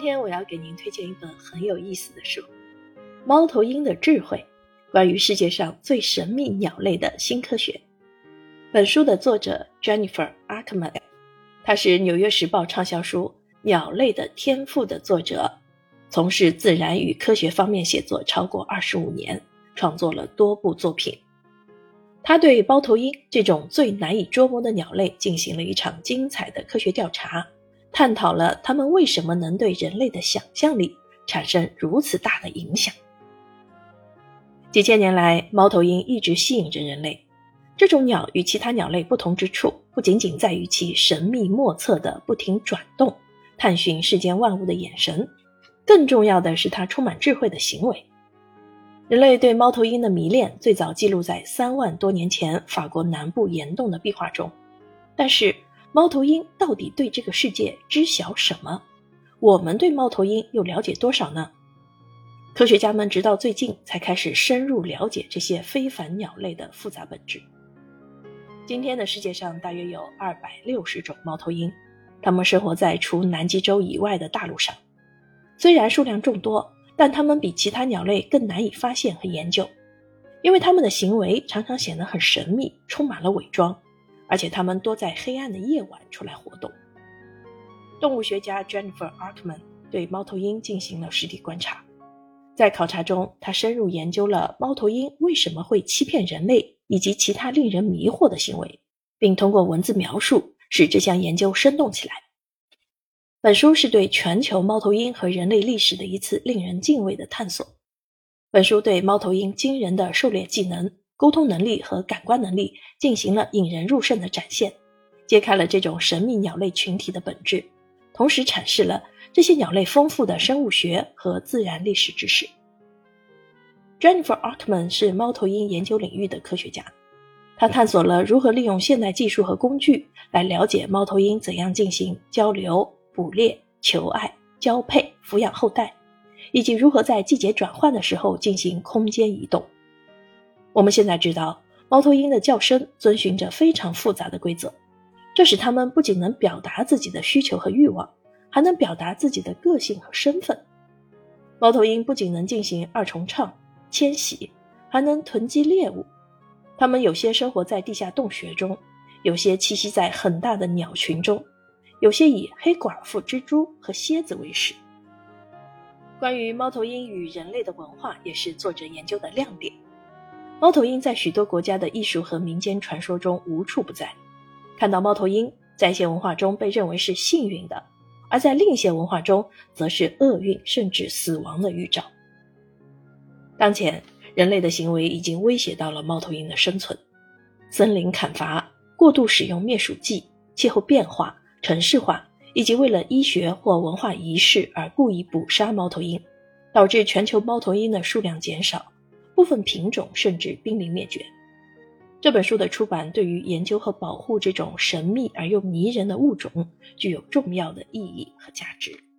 今天我要给您推荐一本很有意思的书，《猫头鹰的智慧：关于世界上最神秘鸟类的新科学》。本书的作者 Jennifer Arkman，他是《纽约时报》畅销书《鸟类的天赋》的作者，从事自然与科学方面写作超过二十五年，创作了多部作品。他对猫头鹰这种最难以捉摸的鸟类进行了一场精彩的科学调查。探讨了它们为什么能对人类的想象力产生如此大的影响。几千年来，猫头鹰一直吸引着人类。这种鸟与其他鸟类不同之处，不仅仅在于其神秘莫测的不停转动、探寻世间万物的眼神，更重要的是它充满智慧的行为。人类对猫头鹰的迷恋最早记录在三万多年前法国南部岩洞的壁画中，但是。猫头鹰到底对这个世界知晓什么？我们对猫头鹰又了解多少呢？科学家们直到最近才开始深入了解这些非凡鸟类的复杂本质。今天的世界上大约有二百六十种猫头鹰，它们生活在除南极洲以外的大陆上。虽然数量众多，但它们比其他鸟类更难以发现和研究，因为它们的行为常常显得很神秘，充满了伪装。而且它们多在黑暗的夜晚出来活动。动物学家 Jennifer Arkman 对猫头鹰进行了实地观察，在考察中，他深入研究了猫头鹰为什么会欺骗人类以及其他令人迷惑的行为，并通过文字描述使这项研究生动起来。本书是对全球猫头鹰和人类历史的一次令人敬畏的探索。本书对猫头鹰惊人的狩猎技能。沟通能力和感官能力进行了引人入胜的展现，揭开了这种神秘鸟类群体的本质，同时阐释了这些鸟类丰富的生物学和自然历史知识。Jennifer Altman 是猫头鹰研究领域的科学家，他探索了如何利用现代技术和工具来了解猫头鹰怎样进行交流、捕猎、求爱、交配、抚养后代，以及如何在季节转换的时候进行空间移动。我们现在知道，猫头鹰的叫声遵循着非常复杂的规则，这使它们不仅能表达自己的需求和欲望，还能表达自己的个性和身份。猫头鹰不仅能进行二重唱、迁徙，还能囤积猎物。它们有些生活在地下洞穴中，有些栖息在很大的鸟群中，有些以黑寡妇蜘蛛和蝎子为食。关于猫头鹰与人类的文化，也是作者研究的亮点。猫头鹰在许多国家的艺术和民间传说中无处不在。看到猫头鹰，在一些文化中被认为是幸运的，而在另一些文化中则是厄运甚至死亡的预兆。当前，人类的行为已经威胁到了猫头鹰的生存。森林砍伐、过度使用灭鼠剂、气候变化、城市化，以及为了医学或文化仪式而故意捕杀猫头鹰，导致全球猫头鹰的数量减少。部分品种甚至濒临灭绝。这本书的出版对于研究和保护这种神秘而又迷人的物种具有重要的意义和价值。